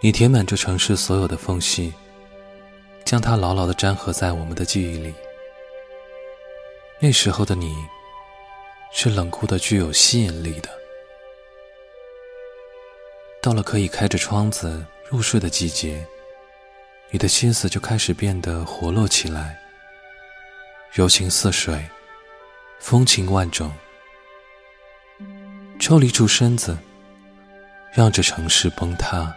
你填满这城市所有的缝隙，将它牢牢地粘合在我们的记忆里。那时候的你，是冷酷的，具有吸引力的。到了可以开着窗子入睡的季节，你的心思就开始变得活络起来，柔情似水，风情万种，抽离出身子，让这城市崩塌。